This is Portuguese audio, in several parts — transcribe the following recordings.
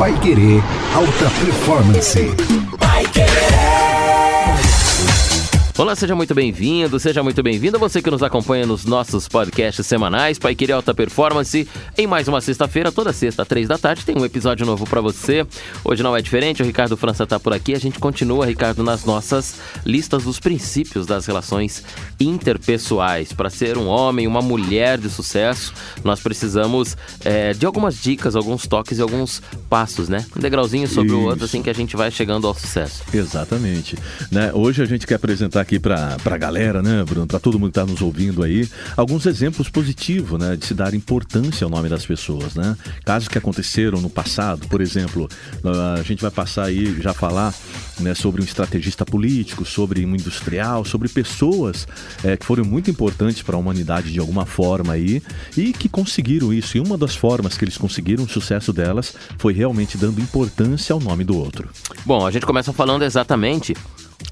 Pai Querer Alta Performance. Olá, seja muito bem-vindo, seja muito bem-vinda você que nos acompanha nos nossos podcasts semanais, Pai Querer Alta Performance, em mais uma sexta-feira, toda sexta, três da tarde, tem um episódio novo para você. Hoje não é diferente, o Ricardo França tá por aqui, a gente continua, Ricardo, nas nossas listas dos princípios das relações interpessoais. Para ser um homem, uma mulher de sucesso, nós precisamos é, de algumas dicas, alguns toques e alguns passos, né? Um degrauzinho sobre Isso. o outro, assim que a gente vai chegando ao sucesso. Exatamente. Né? Hoje a gente quer apresentar aqui para a galera, né, Bruno, para todo mundo que está nos ouvindo aí, alguns exemplos positivos, né, de se dar importância ao nome das pessoas, né? Casos que aconteceram no passado, por exemplo, a gente vai passar aí já falar né, sobre um estrategista político, sobre um industrial, sobre pessoas é, que foram muito importantes para a humanidade de alguma forma aí e que conseguiram isso. E uma das formas que eles conseguiram o sucesso delas foi realmente dando importância ao nome do outro. Bom, a gente começa falando exatamente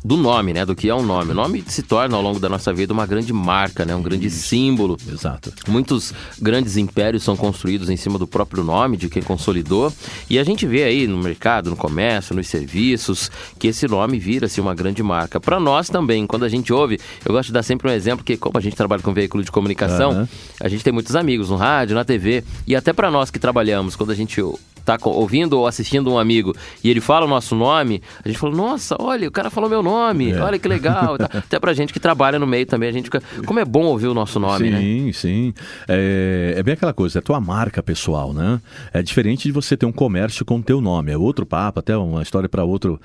do nome, né? Do que é um nome. O nome se torna ao longo da nossa vida uma grande marca, né? Um grande Isso. símbolo. Exato. Muitos grandes impérios são construídos em cima do próprio nome de quem consolidou. E a gente vê aí no mercado, no comércio, nos serviços, que esse nome vira-se uma grande marca. Para nós também, quando a gente ouve, eu gosto de dar sempre um exemplo que como a gente trabalha com veículo de comunicação, uhum. a gente tem muitos amigos no rádio, na TV, e até para nós que trabalhamos, quando a gente tá ouvindo ou assistindo um amigo e ele fala o nosso nome, a gente fala, nossa, olha, o cara falou meu nome, é. olha que legal. Até pra gente que trabalha no meio também, a gente fica. Como é bom ouvir o nosso nome, sim, né? Sim, sim. É, é, bem aquela coisa, é tua marca pessoal, né? É diferente de você ter um comércio com o teu nome. É outro papo, até uma história para outra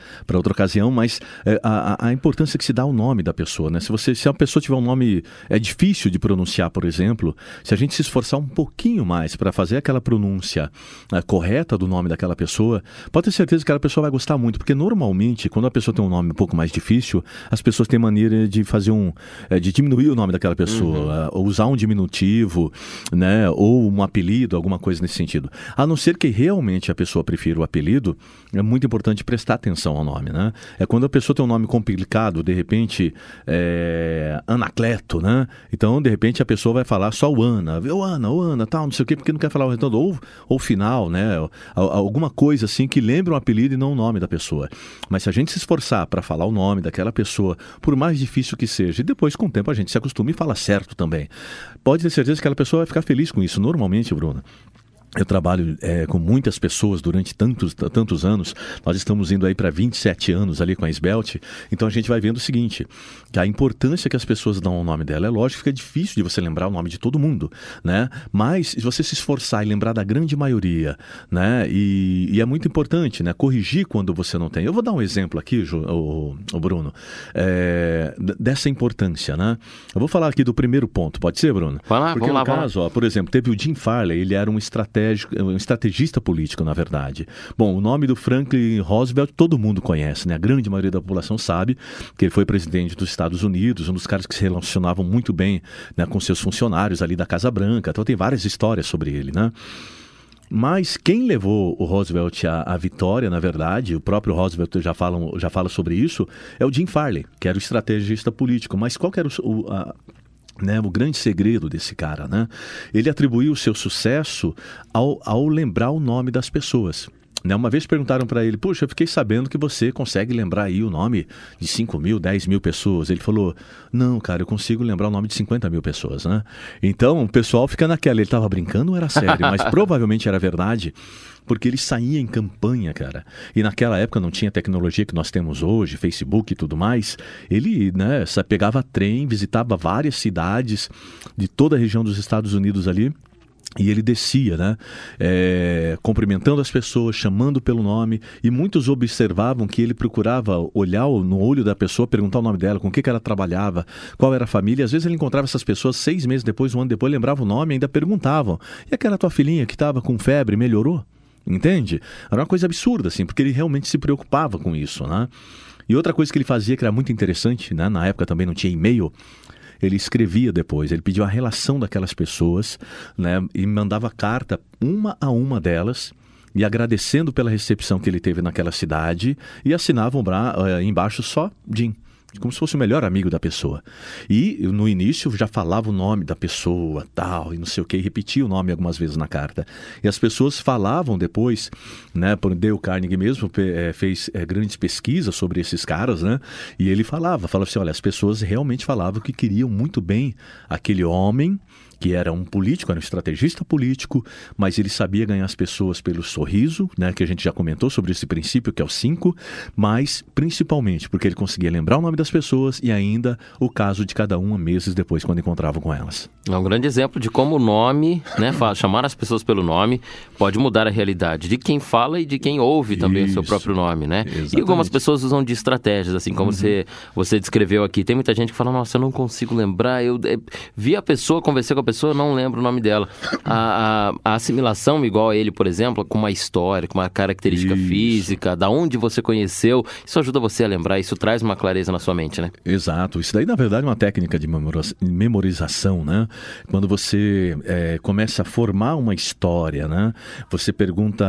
ocasião, mas é, a, a, importância que se dá ao nome da pessoa, né? Se você se a pessoa tiver um nome é difícil de pronunciar, por exemplo, se a gente se esforçar um pouquinho mais para fazer aquela pronúncia é, correta do nome daquela pessoa, pode ter certeza que aquela pessoa vai gostar muito, porque normalmente quando a pessoa tem um nome um pouco mais difícil, as pessoas têm maneira de fazer um, é, de diminuir o nome daquela pessoa, uhum. usar um diminutivo, né, ou um apelido, alguma coisa nesse sentido. A não ser que realmente a pessoa prefira o apelido, é muito importante prestar atenção ao nome, né? É quando a pessoa tem um nome complicado, de repente, é, Anacleto, né? Então, de repente, a pessoa vai falar só o Ana, o Ana, o Ana, tal, não sei o quê, porque não quer falar o retorno, ou o final, né? Alguma coisa assim que lembra um apelido e não o nome da pessoa. Mas se a gente se esforçar para falar o nome daquela pessoa, por mais difícil que seja, e depois, com o tempo, a gente se acostuma e fala certo também. Pode ter certeza que aquela pessoa vai ficar feliz com isso. Normalmente, Bruna, eu trabalho é, com muitas pessoas durante tantos, tantos anos. Nós estamos indo aí para 27 anos ali com a Esbelt. Então a gente vai vendo o seguinte: que a importância que as pessoas dão ao nome dela é lógico que fica difícil de você lembrar o nome de todo mundo, né? Mas se você se esforçar e lembrar da grande maioria, né? E, e, é muito importante, né? Corrigir quando você não tem. Eu vou dar um exemplo aqui, o, o Bruno, é, dessa importância, né? Eu vou falar aqui do primeiro ponto. Pode ser, Bruno? Vai lá, Porque vamos no lá, caso, ó, por exemplo, teve o Jim Farley. Ele era um estratégico estratégico, um estrategista político, na verdade. Bom, o nome do Franklin Roosevelt todo mundo conhece, né? A grande maioria da população sabe que ele foi presidente dos Estados Unidos, um dos caras que se relacionavam muito bem né, com seus funcionários ali da Casa Branca. Então tem várias histórias sobre ele, né? Mas quem levou o Roosevelt à, à, vitória, na verdade, o próprio Roosevelt já fala, já fala sobre isso, é o Jim Farley, que era o estrategista político. Mas qual era o, a, né, o grande segredo desse cara, né? Ele atribuiu o seu sucesso ao, ao lembrar o nome das pessoas. Né? Uma vez perguntaram para ele, puxa, eu fiquei sabendo que você consegue lembrar aí o nome de 5 mil, 10 mil pessoas. Ele falou, não, cara, eu consigo lembrar o nome de 50 mil pessoas, né? Então o pessoal fica naquela, ele estava brincando ou era sério? Mas provavelmente era verdade, porque ele saía em campanha, cara. E naquela época não tinha tecnologia que nós temos hoje, Facebook e tudo mais. Ele, né, pegava trem, visitava várias cidades de toda a região dos Estados Unidos ali e ele descia, né? É, cumprimentando as pessoas, chamando pelo nome, e muitos observavam que ele procurava olhar no olho da pessoa, perguntar o nome dela, com o que, que ela trabalhava, qual era a família. Às vezes ele encontrava essas pessoas seis meses depois, um ano depois, lembrava o nome e ainda perguntavam: e aquela tua filhinha que estava com febre, melhorou? Entende? Era uma coisa absurda, assim, porque ele realmente se preocupava com isso, né? E outra coisa que ele fazia que era muito interessante, né? Na época também não tinha e-mail ele escrevia depois, ele pediu a relação daquelas pessoas, né, e mandava carta uma a uma delas, e agradecendo pela recepção que ele teve naquela cidade, e assinava um bra... Eh, embaixo só Jim como se fosse o melhor amigo da pessoa. E no início já falava o nome da pessoa, tal, e não sei o que, repetia o nome algumas vezes na carta. E as pessoas falavam depois, né, por Dale Carnegie mesmo é, fez é, grandes pesquisas sobre esses caras, né, e ele falava, falava assim, olha, as pessoas realmente falavam que queriam muito bem aquele homem, que era um político, era um estrategista político, mas ele sabia ganhar as pessoas pelo sorriso, né, que a gente já comentou sobre esse princípio, que é o 5, mas principalmente porque ele conseguia lembrar o nome das pessoas e ainda o caso de cada uma meses depois, quando encontravam com elas. É um grande exemplo de como o nome, né, chamar as pessoas pelo nome, pode mudar a realidade de quem fala e de quem ouve também Isso. o seu próprio nome, né? Exatamente. E algumas pessoas usam de estratégias, assim como uhum. você, você descreveu aqui. Tem muita gente que fala, nossa, eu não consigo lembrar, eu é, vi a pessoa, conversei com a pessoa, pessoa, não lembro o nome dela. A, a, a, assimilação, igual a ele, por exemplo, com uma história, com uma característica isso. física, da onde você conheceu, isso ajuda você a lembrar, isso traz uma clareza na sua mente, né? Exato. Isso daí, na verdade, é uma técnica de memorização, né? Quando você é, começa a formar uma história, né? Você pergunta,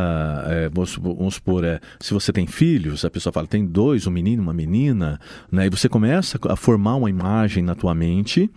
é, vamos, vamos supor, é, se você tem filhos, a pessoa fala, tem dois, um menino, uma menina, né? E você começa a formar uma imagem na tua mente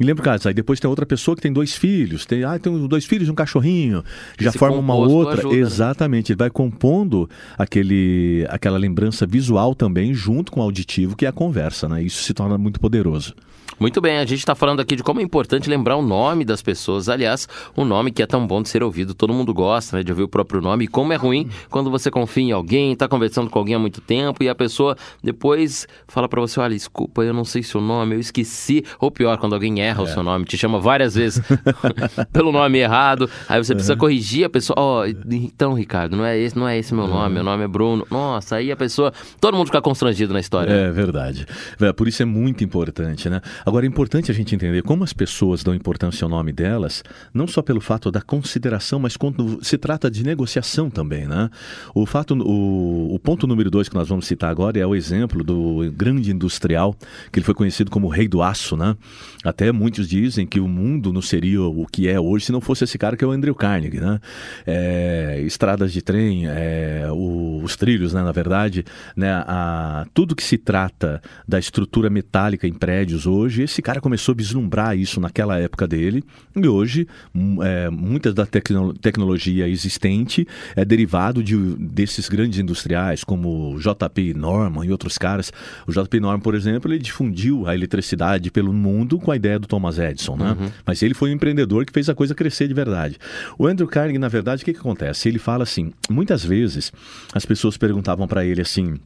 e lembra, cara, aí depois tem outra pessoa que tem dois filhos, tem, ah, tem dois filhos e um cachorrinho, já forma uma outra. Ajuda, né? Exatamente, né? ele vai compondo aquele, aquela lembrança visual também junto com o auditivo, que é a conversa, né? Isso se torna muito poderoso. Muito bem, a gente está falando aqui de como é importante lembrar o nome das pessoas. Aliás, o nome que é tão bom de ser ouvido. Todo mundo gosta né, de ouvir o próprio nome. E como é ruim quando você confia em alguém, está conversando com alguém há muito tempo e a pessoa depois fala para você: olha, desculpa, eu não sei seu nome, eu esqueci. Ou pior, quando alguém erra é. o seu nome, te chama várias vezes pelo nome errado. Aí você precisa uhum. corrigir a pessoa: ó, oh, então, Ricardo, não é esse, não é esse meu nome, uhum. meu nome é Bruno. Nossa, aí a pessoa. Todo mundo fica constrangido na história. É verdade. É, por isso é muito importante, né? Agora é importante a gente entender como as pessoas dão importância ao nome delas, não só pelo fato da consideração, mas quando se trata de negociação também, né? O fato, o, o ponto número dois que nós vamos citar agora é o exemplo do grande industrial, que ele foi conhecido como o rei do aço, né? Até muitos dizem que o mundo não seria o que é hoje se não fosse esse cara que é o Andrew Carnegie, né? É, estradas de trem, é, o, os trilhos, né? Na verdade, né? A, tudo que se trata da estrutura metálica em prédios hoje, esse cara começou a vislumbrar isso naquela época dele e hoje hum, é, muita da tecno tecnologia existente é derivado de, desses grandes industriais como JP Norman e outros caras. O JP Norman, por exemplo, ele difundiu a eletricidade pelo mundo com a ideia do Thomas Edison, né? Uhum. Mas ele foi um empreendedor que fez a coisa crescer de verdade. O Andrew Carnegie, na verdade, o que, que acontece? Ele fala assim, muitas vezes as pessoas perguntavam para ele assim,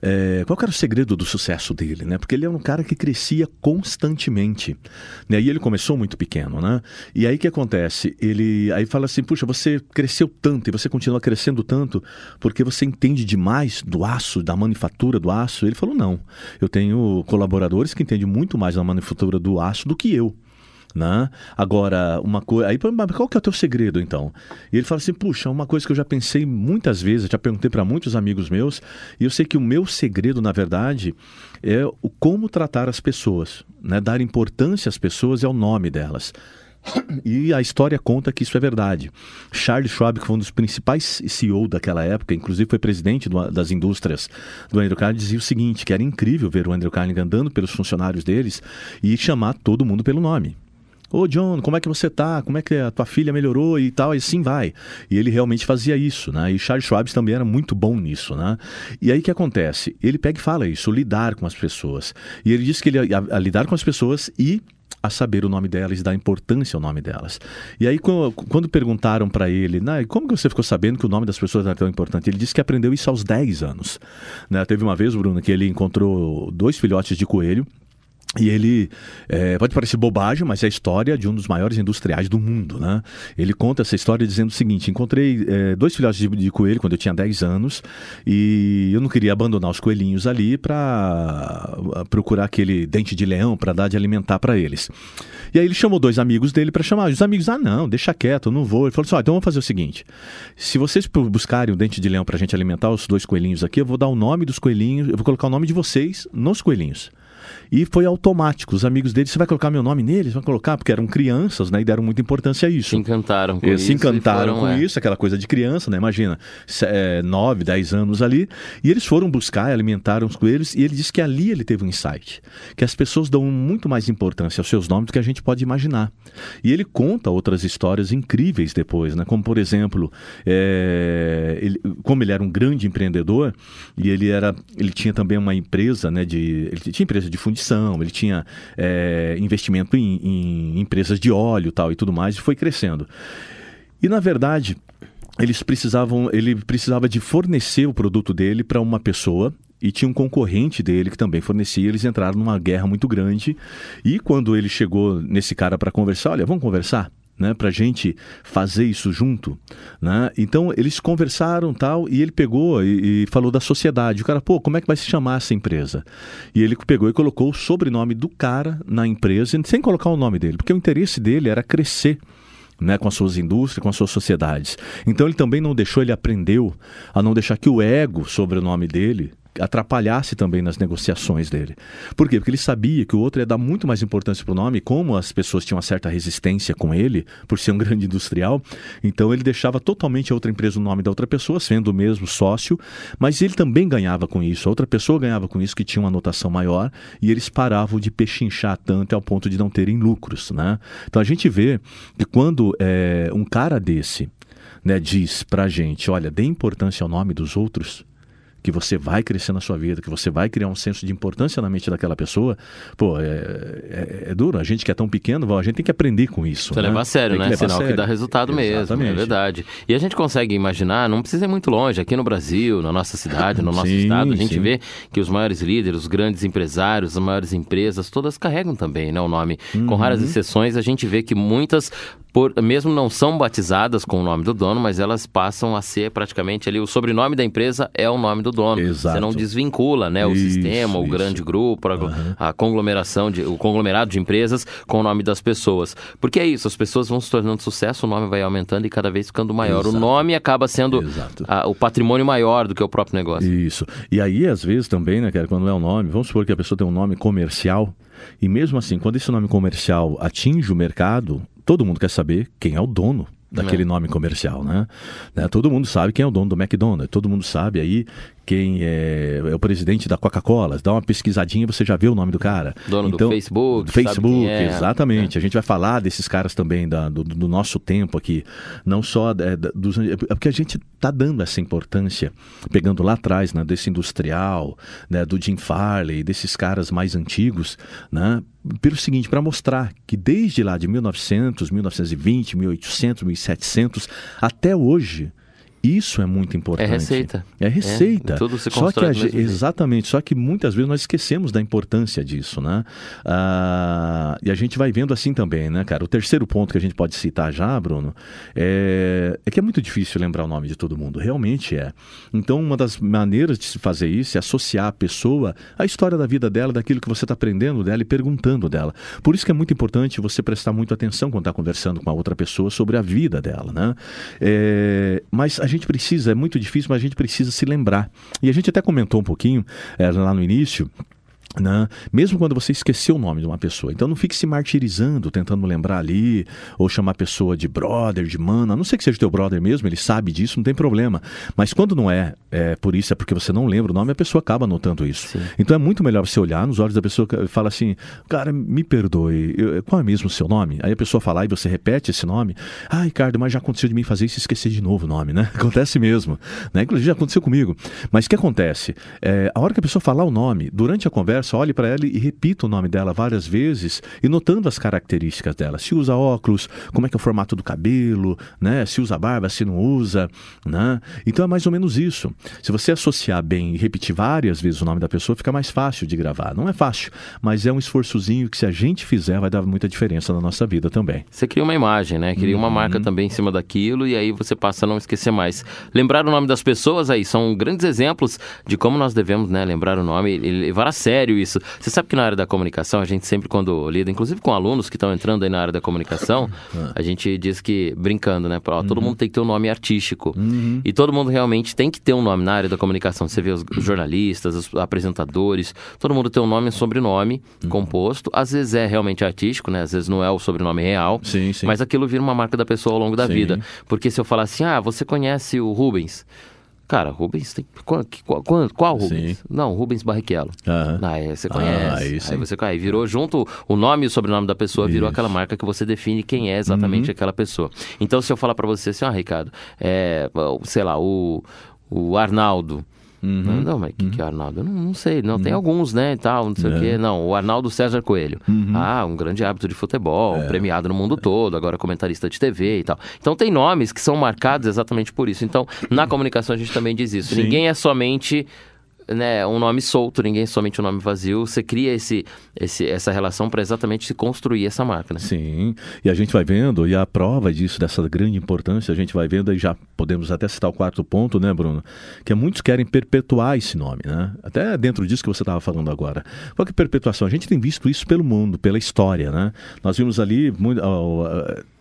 é, qual era o segredo do sucesso dele, né? Porque ele é um cara que crescia constantemente, né? E ele começou muito pequeno, né? E aí o que acontece? Ele aí fala assim, puxa, você cresceu tanto e você continua crescendo tanto porque você entende demais do aço, da manufatura do aço. Ele falou, não, eu tenho colaboradores que entendem muito mais da manufatura do aço do que eu. Né? Agora, uma coisa. Aí, qual que é o teu segredo, então? E ele fala assim: puxa, uma coisa que eu já pensei muitas vezes, já perguntei para muitos amigos meus, e eu sei que o meu segredo, na verdade, é o como tratar as pessoas, né? Dar importância às pessoas é o nome delas. E a história conta que isso é verdade. Charles Schwab, que foi um dos principais CEO daquela época, inclusive foi presidente do, das indústrias do Andrew Carnegie, dizia o seguinte, que era incrível ver o Andrew Carnegie andando pelos funcionários deles e chamar todo mundo pelo nome. Ô John, como é que você tá? Como é que a tua filha melhorou e tal? E assim vai. E ele realmente fazia isso, né? E Charles Schwab também era muito bom nisso, né? E aí o que acontece? Ele pega e fala isso, lidar com as pessoas. E ele diz que ele a, a lidar com as pessoas e a saber o nome delas e dar importância ao nome delas. E aí, quando perguntaram para ele, né, como que você ficou sabendo que o nome das pessoas era tão importante? Ele disse que aprendeu isso aos 10 anos. Né? Teve uma vez, Bruno, que ele encontrou dois filhotes de coelho e ele é, pode parecer bobagem, mas é a história de um dos maiores industriais do mundo, né? Ele conta essa história dizendo o seguinte: encontrei é, dois filhotes de, de, coelho quando eu tinha 10 anos e eu não queria abandonar os coelhinhos ali para procurar aquele dente de leão para dar de alimentar para eles. E aí ele chamou dois amigos dele para chamar. Os amigos, ah, não, deixa quieto, eu não vou. Ele falou assim: ó, então vamos fazer o seguinte: se vocês buscarem o dente de leão para a gente alimentar os dois coelhinhos aqui, eu vou dar o nome dos coelhinhos, eu vou colocar o nome de vocês nos coelhinhos. E foi automático. Os amigos dele, você vai colocar meu nome neles? Vai colocar? Porque eram crianças, né? E deram muita importância a isso. Se encantaram com Eles isso. se encantaram foram, com é. isso, aquela coisa de criança, né? Imagina, é, 9, 10 anos ali. E eles foram buscar, alimentaram os coelhos, e ele disse que ali ele teve um insight. Que as pessoas dão muito mais importância aos seus nomes do que a gente pode imaginar. E ele conta outras histórias incríveis depois, né? Como, por exemplo, é, ele- como ele era um grande empreendedor, e ele era. Ele tinha também uma empresa, né? De, ele tinha empresa de fundição, ele tinha é, investimento em, em empresas de óleo tal e tudo mais, e foi crescendo. E na verdade, eles precisavam, ele precisava de fornecer o produto dele para uma pessoa e tinha um concorrente dele que também fornecia. Eles entraram numa guerra muito grande. E quando ele chegou nesse cara para conversar, olha, vamos conversar. Né, para gente fazer isso junto, né? Então eles conversaram tal e ele pegou e, e falou da sociedade. O cara, pô, como é que vai se chamar essa empresa? E ele pegou e colocou o sobrenome do cara na empresa sem colocar o nome dele, porque o interesse dele era crescer né, com as suas indústrias, com as suas sociedades. Então ele também não deixou, ele aprendeu a não deixar que o ego sobre o nome dele atrapalhasse também nas negociações dele. Por quê? Porque ele sabia que o outro ia dar muito mais importância para o nome, como as pessoas tinham uma certa resistência com ele, por ser um grande industrial, então ele deixava totalmente a outra empresa o nome da outra pessoa, sendo o mesmo sócio, mas ele também ganhava com isso, a outra pessoa ganhava com isso, que tinha uma anotação maior, e eles paravam de pechinchar tanto ao ponto de não terem lucros. Né? Então a gente vê que quando é, um cara desse né, diz pra gente, olha, dê importância ao nome dos outros, que você vai crescer na sua vida, que você vai criar um senso de importância na mente daquela pessoa, pô, é, é, é duro. A gente que é tão pequeno, a gente tem que aprender com isso. Precisa né? levar a sério, né? Sinal que dá resultado mesmo, é Exatamente. verdade. E a gente consegue imaginar, não precisa ir muito longe, aqui no Brasil, na nossa cidade, no nosso Sim, estado, a gente sim. vê que os maiores líderes, os grandes empresários, as maiores empresas, todas carregam também né, o nome. Com raras Uhum. exceções, a gente vê que muitas, por, mesmo não são batizadas com o nome do dono, mas elas passam a ser praticamente ali, o sobrenome da empresa é o nome do dono. Exato. Você não desvincula né, o Isso, sistema, o isso. grande grupo, a, a conglomeração, de, o conglomerado de empresas com o nome das pessoas. Porque é isso, as pessoas vão se tornando sucesso, o nome vai aumentando e cada vez ficando maior. O Exato. nome acaba sendo a- o patrimônio maior do que o próprio negócio. Isso. E aí, às vezes, também, né, cara, quando é um nome, vamos supor que a pessoa tem um nome comercial, e mesmo assim, quando esse nome comercial atinge o mercado, todo mundo quer saber quem é o dono daquele nome comercial, né? Né, Todo mundo sabe quem é o dono do McDonald's, todo mundo sabe aí quem é, é o presidente da Coca-Cola. Dá uma pesquisadinha, você já vê o nome do cara. Dono do Então, Facebook, do Facebook, é. exatamente. A gente vai falar desses caras também da- do, do nosso tempo aqui, não só é, dos, é porque a gente está dando essa importância, pegando lá atrás, né, desse industrial, né, do Jim Farley, desses caras mais antigos, né, pelo seguinte, para mostrar que desde lá de 1900, 1920, 1800, 1700 até hoje isso é muito importante. receita. É receita. É, tudo se só que constrói a. Exatamente, só que muitas vezes nós esquecemos da importância disso, né? Ah, e a gente vai vendo assim também, né, cara? O terceiro ponto que a gente pode citar já, Bruno, é, é que é muito difícil lembrar o nome de todo mundo, realmente é. Então, uma das maneiras de se fazer isso é associar a pessoa à história da vida dela, daquilo que você está aprendendo dela e perguntando dela. Por isso que é muito importante você prestar muito atenção quando está conversando com a outra pessoa sobre a vida dela, né? É, mas a gente precisa, é muito difícil, mas a gente precisa se lembrar. E a gente até comentou um pouquinho é, lá no início. Né? Mesmo quando você esqueceu o nome de uma pessoa. Então não fique se martirizando, tentando lembrar ali, ou chamar a pessoa de brother, de mano. A não ser que seja teu brother mesmo, ele sabe disso, não tem problema. Mas quando não é, é por isso, é porque você não lembra o nome, a pessoa acaba notando isso. Sim. Então é muito melhor você olhar nos olhos da pessoa e falar assim: Cara, me perdoe, eu- qual é mesmo o seu nome? Aí a pessoa falar e você repete esse nome. Ah, Ricardo, mas já aconteceu de mim fazer isso e esquecer de novo o nome, né? Acontece mesmo. Né? Inclusive já aconteceu comigo. Mas o que acontece? É, a hora que a pessoa falar o nome, durante a conversa, olhe para ela e repita o nome dela várias vezes e notando as características dela. Se usa óculos, como é que é o formato do cabelo, né? Se usa barba, se não usa, né? Então é mais ou menos isso. Se você associar bem e repetir várias vezes o nome da pessoa, fica mais fácil de gravar. Não é fácil, mas é um esforçozinho que se a gente fizer vai dar muita diferença na nossa vida também. Você cria uma imagem, né? Cria uma marca Uhum. também em cima daquilo e aí você passa a não esquecer mais. Lembrar o nome das pessoas aí são grandes exemplos de como nós devemos, né, lembrar o nome e levar a sério sério isso. Você sabe que na área da comunicação, a gente sempre quando lida, inclusive com alunos que estão entrando aí na área da comunicação, Ah. a gente diz que, brincando, né? Ó, todo Uhum. mundo tem que ter um nome artístico. E todo mundo realmente tem que ter um nome na área da comunicação. Você vê os jornalistas, os apresentadores, todo mundo tem um nome e um sobrenome Uhum. composto. Às vezes é realmente artístico, né? Às vezes não é o sobrenome real. Sim, sim. Mas aquilo vira uma marca da pessoa ao longo da Sim. vida. Porque se eu falar assim, ah, você conhece o Rubens? Cara, Rubens tem. Qual, qual, qual, Rubens? Sim. Não, Rubens Barrichello. Aham. Ah, é, você Ah, conhece. aí aí, sim. você conhece. Virou junto o nome e o sobrenome da pessoa, virou Isso. aquela marca que você define quem é exatamente Uhum. aquela pessoa. Então, se eu falar pra você assim, ó, Ricardo, é, sei lá, o, o Arnaldo. Uhum. Não, mas o que, que é Arnaldo? Eu não, não sei, não, tem alguns, né, e tal, não sei É. o quê. Não, o Arnaldo César Coelho. Uhum. Ah, um grande hábito de futebol, É. premiado no mundo todo, agora comentarista de TV e tal. Então tem nomes que são marcados exatamente por isso. Então, na comunicação a gente também diz isso. Sim. Ninguém é somente né, um nome solto, ninguém somente um nome vazio. Você cria esse, esse, essa relação para exatamente se construir essa né? Sim, e a gente vai vendo, e a prova disso, dessa grande importância, a gente vai vendo, e já podemos até citar o quarto ponto, né, Bruno? Que muitos querem perpetuar esse nome, né? Até dentro disso que você estava falando agora. Qual que é a perpetuação? A gente tem visto isso pelo mundo, pela história, né? Nós vimos ali, muito,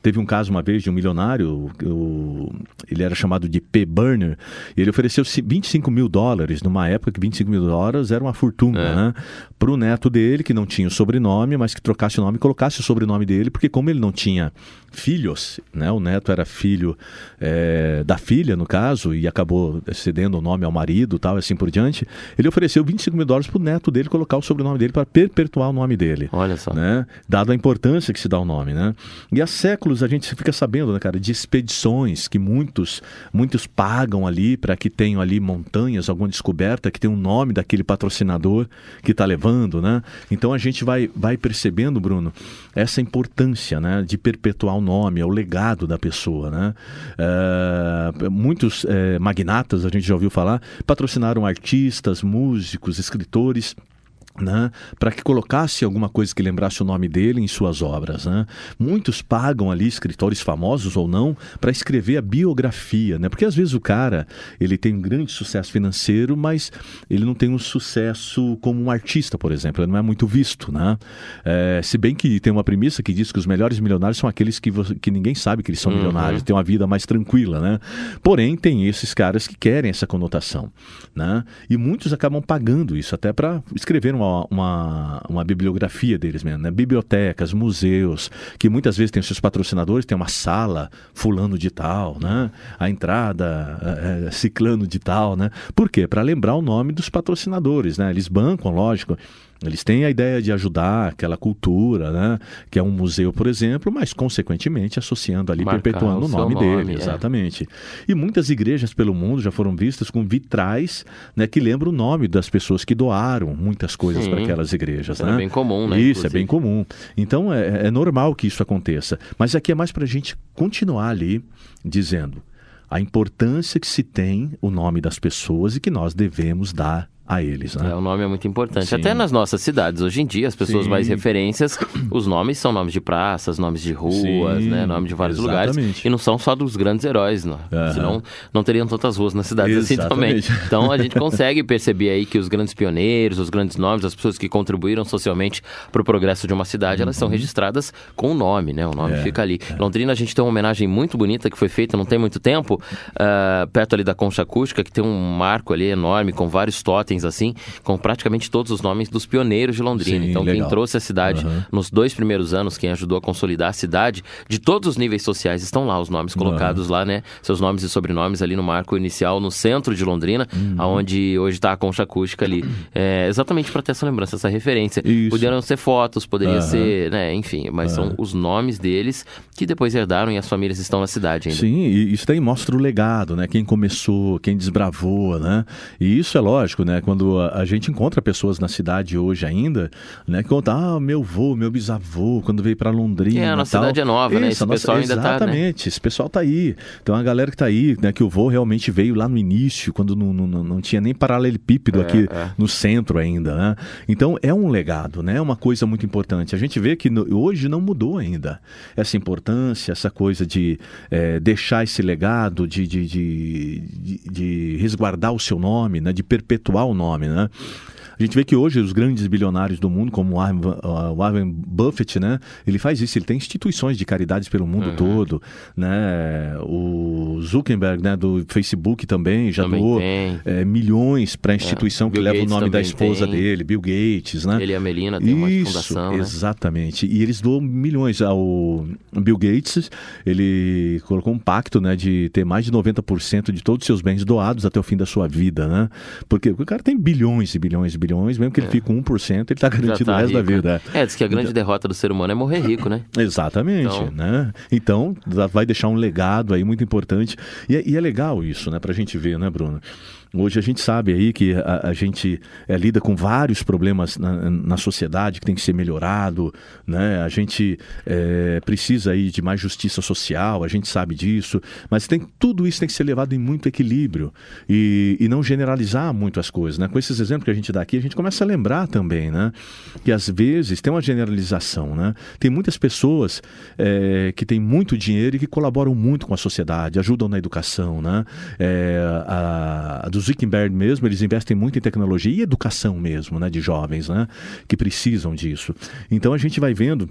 teve um caso uma vez de um milionário, o- ele era chamado de P. Burner, e ele ofereceu 25 mil dólares, numa época que 25 mil dólares era uma fortuna, É. né? Para o neto dele, que não tinha o sobrenome, mas que trocasse o nome e colocasse o sobrenome dele, porque como ele não tinha filhos, né? O neto era filho é, da filha, no caso, e acabou cedendo o nome ao marido tal, e assim por diante, ele ofereceu 25 mil dólares para o neto dele colocar o sobrenome dele para perpetuar o nome dele Olha só. né? Dado a importância que se dá ao nome, né? E há séculos a gente fica sabendo, né, cara, de expedições que muitos muitos pagam ali para que tenham ali montanhas, alguma descoberta que tem o nome daquele patrocinador que está levando, né? Então a gente vai vai percebendo, Bruno, essa importância, né, de perpetuar o nome, é o legado da pessoa, né? É, muitos é, magnatas, a gente já ouviu falar, patrocinaram artistas, músicos, escritores né, para que colocasse alguma coisa que lembrasse o nome dele em suas obras. Né? Muitos pagam ali, escritores famosos ou não, para escrever a biografia, né? porque às vezes o cara ele tem um grande sucesso financeiro, mas ele não tem um sucesso como um artista, por exemplo, ele não é muito visto. Né? É, se bem que tem uma premissa que diz que os melhores milionários são aqueles que, você- que ninguém sabe que eles são Uhum. milionários, têm uma vida mais tranquila. Né? Porém, tem esses caras que querem essa conotação. Né? E muitos acabam pagando isso até para escrever uma, uma, uma bibliografia deles mesmo. Né? Bibliotecas, museus, que muitas vezes os seus patrocinadores, tem uma sala fulano de tal, né? a entrada é, é, ciclano de tal. Né? Por quê? Para lembrar o nome dos patrocinadores. Né? Eles bancam, lógico. Eles têm a ideia de ajudar aquela cultura, né? que é um museu, por exemplo, mas consequentemente associando ali, Marcar perpetuando o nome, nome, dele. é. Exatamente. E muitas igrejas pelo mundo já foram vistas com vitrais né, que lembram o nome das pessoas que doaram muitas coisas para aquelas igrejas. Isso né? é bem comum, né, Isso, é inclusive. bem comum. Então é, é normal que isso aconteça. Mas aqui é mais para a gente continuar ali dizendo a importância que se tem o nome das pessoas e que nós devemos dar a eles. Né? É, o nome é muito importante. Sim. Até nas nossas cidades, hoje em dia, as pessoas Sim. mais referências, os nomes são nomes de praças, nomes de ruas, Sim, né? Nome de vários lugares. exatamente. E não são só dos grandes heróis, não. Aham. Senão não teriam tantas ruas nas cidades assim também. Exatamente. Então a gente consegue perceber aí que os grandes pioneiros, os grandes nomes, as pessoas que contribuíram socialmente para o progresso de uma cidade, elas são registradas com o nome, né? O nome Uhum. É, fica ali. Londrina, a gente tem uma homenagem muito bonita que foi feita não tem muito tempo, ah, perto ali da Concha Acústica, que tem um marco ali enorme com vários totens assim, com praticamente todos os nomes dos pioneiros de Londrina. Sim, então, quem legal. trouxe a cidade Aham. nos dois primeiros anos, quem ajudou a consolidar a cidade, de todos os níveis sociais, estão lá os nomes colocados lá, né? Seus nomes e sobrenomes ali no marco inicial, no centro de Londrina, Uhum. onde hoje está a concha acústica ali. É, exatamente para ter essa lembrança, essa referência. Isso. Poderiam ser fotos, poderia Aham. ser, né? Enfim, mas são os nomes deles que depois herdaram e as famílias estão na cidade ainda. Sim, e isso daí mostra o legado, né? Quem começou, quem desbravou, né? E isso é lógico, né? Quando a, a gente encontra pessoas na cidade hoje ainda, né? Que contam, ah, meu avô, meu bisavô, quando veio para Londrina. É, a nossa tal. cidade é nova, né? Esse nossa- pessoal ainda tá, né? Exatamente, esse pessoal tá aí. Então a galera que tá aí, né? Que o vô realmente veio lá no início, quando não, não, não- tinha nem paralelepípedo É, aqui é. no centro ainda, né? Então é um legado, né? É uma coisa muito importante. A gente vê que no- hoje não mudou ainda essa importância, essa coisa de eh, deixar esse legado, de, de, de, de- de resguardar o seu nome, né? De perpetuar o nome, né? A gente vê que hoje os grandes bilionários do mundo, como o Warren, Buffett, né? Ele faz isso, ele tem instituições de caridades pelo mundo Uhum. todo, né? O Zuckerberg, né, do Facebook também já Também doou é, milhões para a instituição que Bill leva Gates o nome da esposa tem. dele, Bill Gates, né? Ele e a Melina tem uma Isso, fundação, né? exatamente. E eles doam milhões ao Bill Gates. Ele colocou um pacto, né, de ter mais de 90% de todos os seus bens doados até o fim da sua vida, né? Porque o cara tem bilhões e bilhões e bilhões, mesmo que ele fique com 1%, ele está É. Já garantido tá o resto da rico, vida. né? É, diz que a grande derrota do ser humano é morrer rico, né? Exatamente, Então- né? Então, vai deixar um legado aí muito importante. E é, e é legal isso, né? Pra gente ver, né, Bruno? Hoje a gente sabe aí que a, a gente é, lida com vários problemas na, na sociedade que tem que ser melhorado, né? A gente é, precisa aí de mais justiça social, a gente sabe disso, mas tem tudo isso tem que ser levado em muito equilíbrio e, e não generalizar muito as coisas, né? Com esses exemplos que a gente dá aqui, a gente começa a lembrar também, né? Que às vezes tem uma generalização, né? Tem muitas pessoas é, que têm muito dinheiro e que colaboram muito com a sociedade, ajudam na educação, né? A, a Zuckerberg mesmo, eles investem muito em tecnologia e educação mesmo, né? De jovens, né? Que precisam disso. Então a gente vai vendo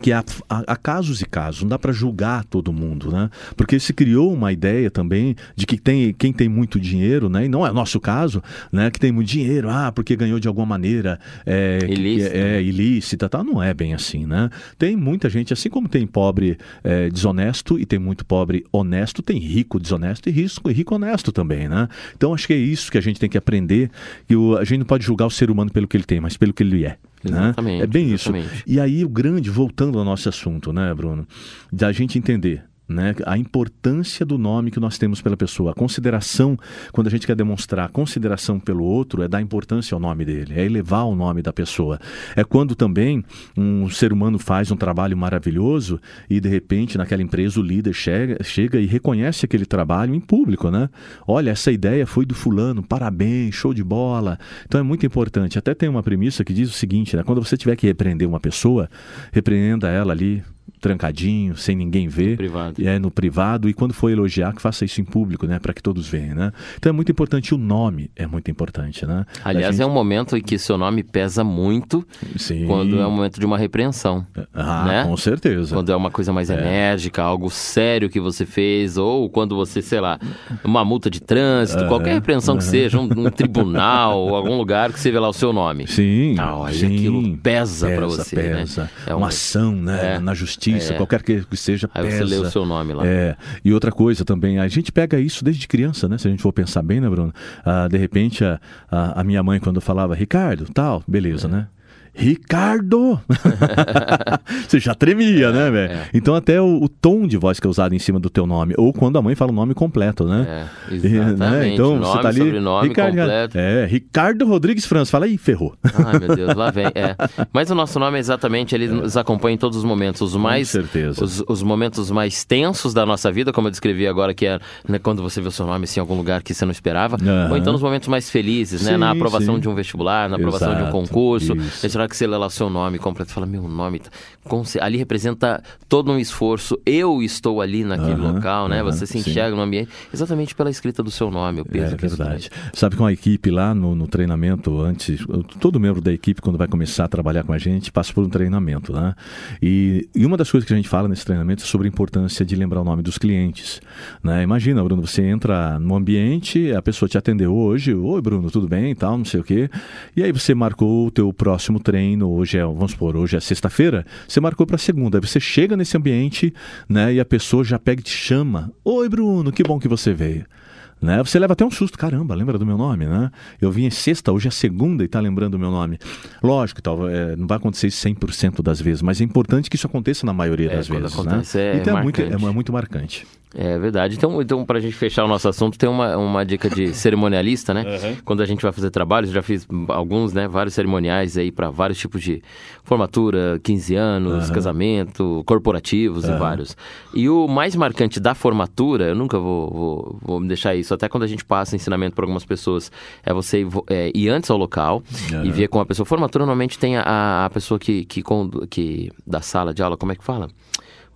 que há, há- casos e casos, não dá para julgar todo mundo, né? Porque se criou uma ideia também de que tem, quem tem muito dinheiro, né? E não é o nosso caso, né? Que tem muito dinheiro, ah, porque ganhou de alguma maneira é, Ilícita. é, é, ilícita, tal. Não é bem assim, né? Tem muita gente, assim como tem pobre é, desonesto e tem muito pobre honesto, tem rico desonesto e rico, e rico honesto também, né? Então acho que é isso que a gente tem que aprender, que o- a gente não pode julgar o ser humano pelo que ele tem, mas pelo que ele é. Né? Exatamente, É bem isso. exatamente. E aí o grande, voltando ao nosso assunto, né, Bruno? Da gente entender. Né, a importância do nome que nós temos pela pessoa, a consideração, quando a gente quer demonstrar consideração pelo outro, é dar importância ao nome dele, é elevar o nome da pessoa. É quando também um ser humano faz um trabalho maravilhoso e de repente naquela empresa o líder chega, chega e reconhece aquele trabalho em público, né? Olha, essa ideia foi do fulano, parabéns, show de bola. Então é muito importante. Até tem uma premissa que diz o seguinte, né? Quando você tiver que repreender uma pessoa, repreenda ela ali trancadinho, sem ninguém ver, Privado. é no privado e quando for elogiar que faça isso em público, né, para que todos vejam, né? Então é muito importante o nome, é muito importante, né? Aliás, é um momento em que seu nome pesa muito Sim. quando é um momento de uma repreensão. Ah, né? com certeza. Quando é uma coisa mais enérgica, algo sério que você fez, ou quando você, sei lá, uma multa de trânsito, qualquer repreensão que seja, um, um tribunal, ou algum lugar que você vê lá o seu nome. Sim, Ah, sim. aquilo pesa pra você, né? pesa. É uma um- ação, né? É, Na justiça, é. qualquer que que seja, Aí pesa. você lê o seu nome lá. É, e outra coisa também, a gente pega isso desde criança, né? Se a gente for pensar bem, né, Bruno? Ah, de repente, a, a, a minha mãe, quando falava Ricardo, tal, beleza, É. né? Ricardo! Você já tremia, né, velho? É. Então, até o, o tom de voz que é usado em cima do teu nome, ou quando a mãe fala o nome completo, né? É, E, né? exatamente. Então, nome, você tá ali. sobrenome, Ricardo, completo. É, Ricardo Rodrigues França. Fala aí, ferrou. Ai, meu Deus, lá vem. É. Mas o nosso nome é exatamente, ele nos acompanha em todos os momentos. Os mais. certeza. Os, os momentos mais tensos da nossa vida, como eu descrevi agora, que é né, quando você vê o seu nome assim, em algum lugar que você não esperava. Aham. Ou então nos momentos mais felizes, né? Sim, na aprovação sim. de um vestibular, na aprovação de um Exato, concurso. isso. Hora que você lê lá o seu nome completo, fala, meu nome. tá- Ali representa todo um esforço. Eu estou ali naquele Aham, local, né? aham, você se sim. enxerga no ambiente exatamente pela escrita do seu nome, o peso É verdade. Sabe que uma equipe lá no, no treinamento, antes, todo membro da equipe, quando vai começar a trabalhar com a gente, passa por um treinamento, né? E, e uma das coisas que a gente fala nesse treinamento é sobre a importância de lembrar o nome dos clientes. Né? Imagina, Bruno, você entra no ambiente, a pessoa te atendeu hoje, oi Bruno, tudo bem e tal, não sei o quê. E aí você marcou o teu próximo treino, hoje é, vamos supor, hoje é sexta-feira, você marcou para segunda. Aí você chega nesse ambiente, né, e a pessoa já pega e te chama. Oi Bruno, que bom que você veio. Né? Você leva até um susto, caramba, lembra do meu nome, né? Eu vim em sexta, hoje é segunda e tá lembrando do meu nome. Lógico, tal, é, não vai acontecer isso 100% das vezes, mas é importante que isso aconteça na maioria É, das vezes, acontece, né? é então é muito, é, marcante. muito marcante. É verdade. Então, então para a gente fechar o nosso assunto, tem uma, uma dica de cerimonialista, né? Quando a gente vai fazer trabalhos, já fiz alguns, né? Vários cerimoniais aí para vários tipos de formatura, 15 anos, casamento, corporativos e vários. E o mais marcante da formatura, eu nunca vou, vou, vou me deixar isso, até quando a gente passa ensinamento para algumas pessoas, é você ir, é, ir antes ao local e ver com a pessoa. Formatura normalmente tem a, a pessoa que, que, que da sala de aula, como é que fala?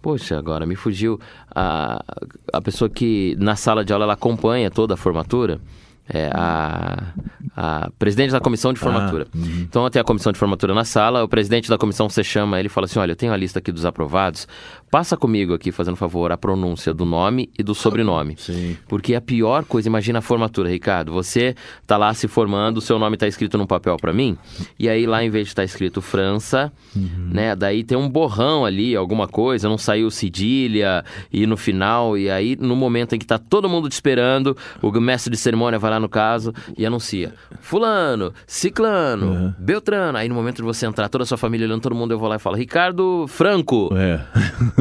Poxa, agora me fugiu a, a pessoa que na sala de aula ela acompanha toda a formatura. é, a, a presidente da comissão de formatura. Ah, uhum. Então tem a comissão de formatura na sala, o presidente da comissão você chama ele e fala assim: olha, eu tenho a lista aqui dos aprovados, passa comigo aqui, fazendo favor, a pronúncia do nome e do sobrenome. Sim. Porque a pior coisa, imagina a formatura, Ricardo. Você tá lá se formando, o seu nome tá escrito num papel para mim, e aí lá em vez de estar tá escrito França, uhum. né? Daí tem um borrão ali, alguma coisa, não saiu cedilha, e no final, e aí no momento em que tá todo mundo te esperando, o mestre de cerimônia vai lá no caso e anuncia: Fulano, Ciclano, uhum. Beltrano. Aí no momento de você entrar, toda a sua família olhando, todo mundo, eu vou lá e falo: Ricardo Franco. É.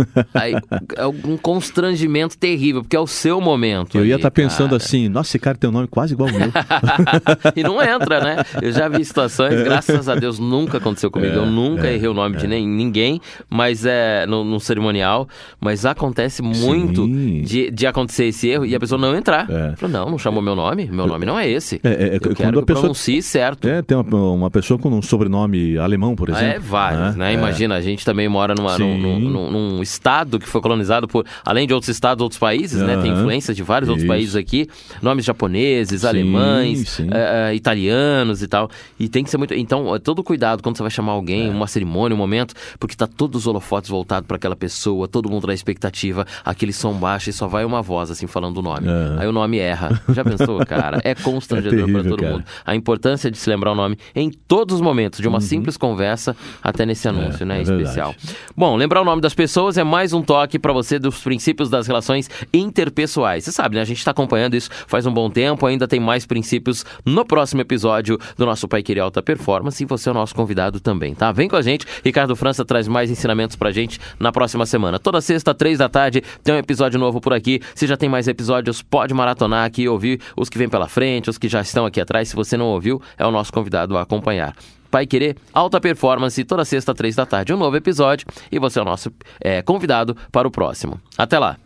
aí é um constrangimento terrível, porque é o seu momento. Eu ali, ia estar tá pensando cara. assim: nossa, esse cara tem um nome quase igual ao meu. e não entra, né? Eu já vi situações, graças a Deus nunca aconteceu comigo. É, eu nunca é, errei o nome é. de nem, ninguém, mas é no, no cerimonial. Mas acontece muito de, de acontecer esse erro e a pessoa não entrar. É. Fala, não, não chamou meu nome, meu nome não é esse. É, é, eu quando quero a pessoa- pronuncie certo. É, tem uma, uma pessoa com um sobrenome alemão, por Ah, exemplo. É, vários, né? É. Imagina, a gente também mora numa, num- num- num estado que foi colonizado por, além de outros estados, outros países, né? Tem influência de vários outros Isso. países aqui, nomes japoneses, Sim, alemães, sim. eh, italianos e tal. E tem que ser muito. Então, é todo cuidado quando você vai chamar alguém, uma cerimônia, um momento, porque tá todos os holofotes voltados para aquela pessoa, todo mundo na expectativa, aquele som baixo e só vai uma voz assim falando o nome. Aham. Aí o nome erra. Já pensou, cara? É constrangedor É para terrível, todo cara. mundo. A importância de se lembrar o nome em todos os momentos, de uma simples conversa até nesse anúncio, Uhum. É, né? é especial. Bom, lembrar o nome das pessoas é mais um toque para você dos princípios das relações interpessoais. Você sabe, né? A gente está acompanhando isso faz um bom tempo, ainda tem mais princípios no próximo episódio do nosso Pai Querer Alta Performance e você é o nosso convidado também, tá? Vem com a gente, Ricardo França traz mais ensinamentos pra gente na próxima semana. Toda sexta, três da tarde, tem um episódio novo por aqui. Se já tem mais episódios, pode maratonar aqui e ouvir os que vêm pela frente, os que já estão aqui atrás. Se você não ouviu, é o nosso convidado a acompanhar. Pai Querer, Alta Performance, toda sexta, três da tarde, um novo episódio. E você é o nosso eh, convidado para o próximo. Até lá!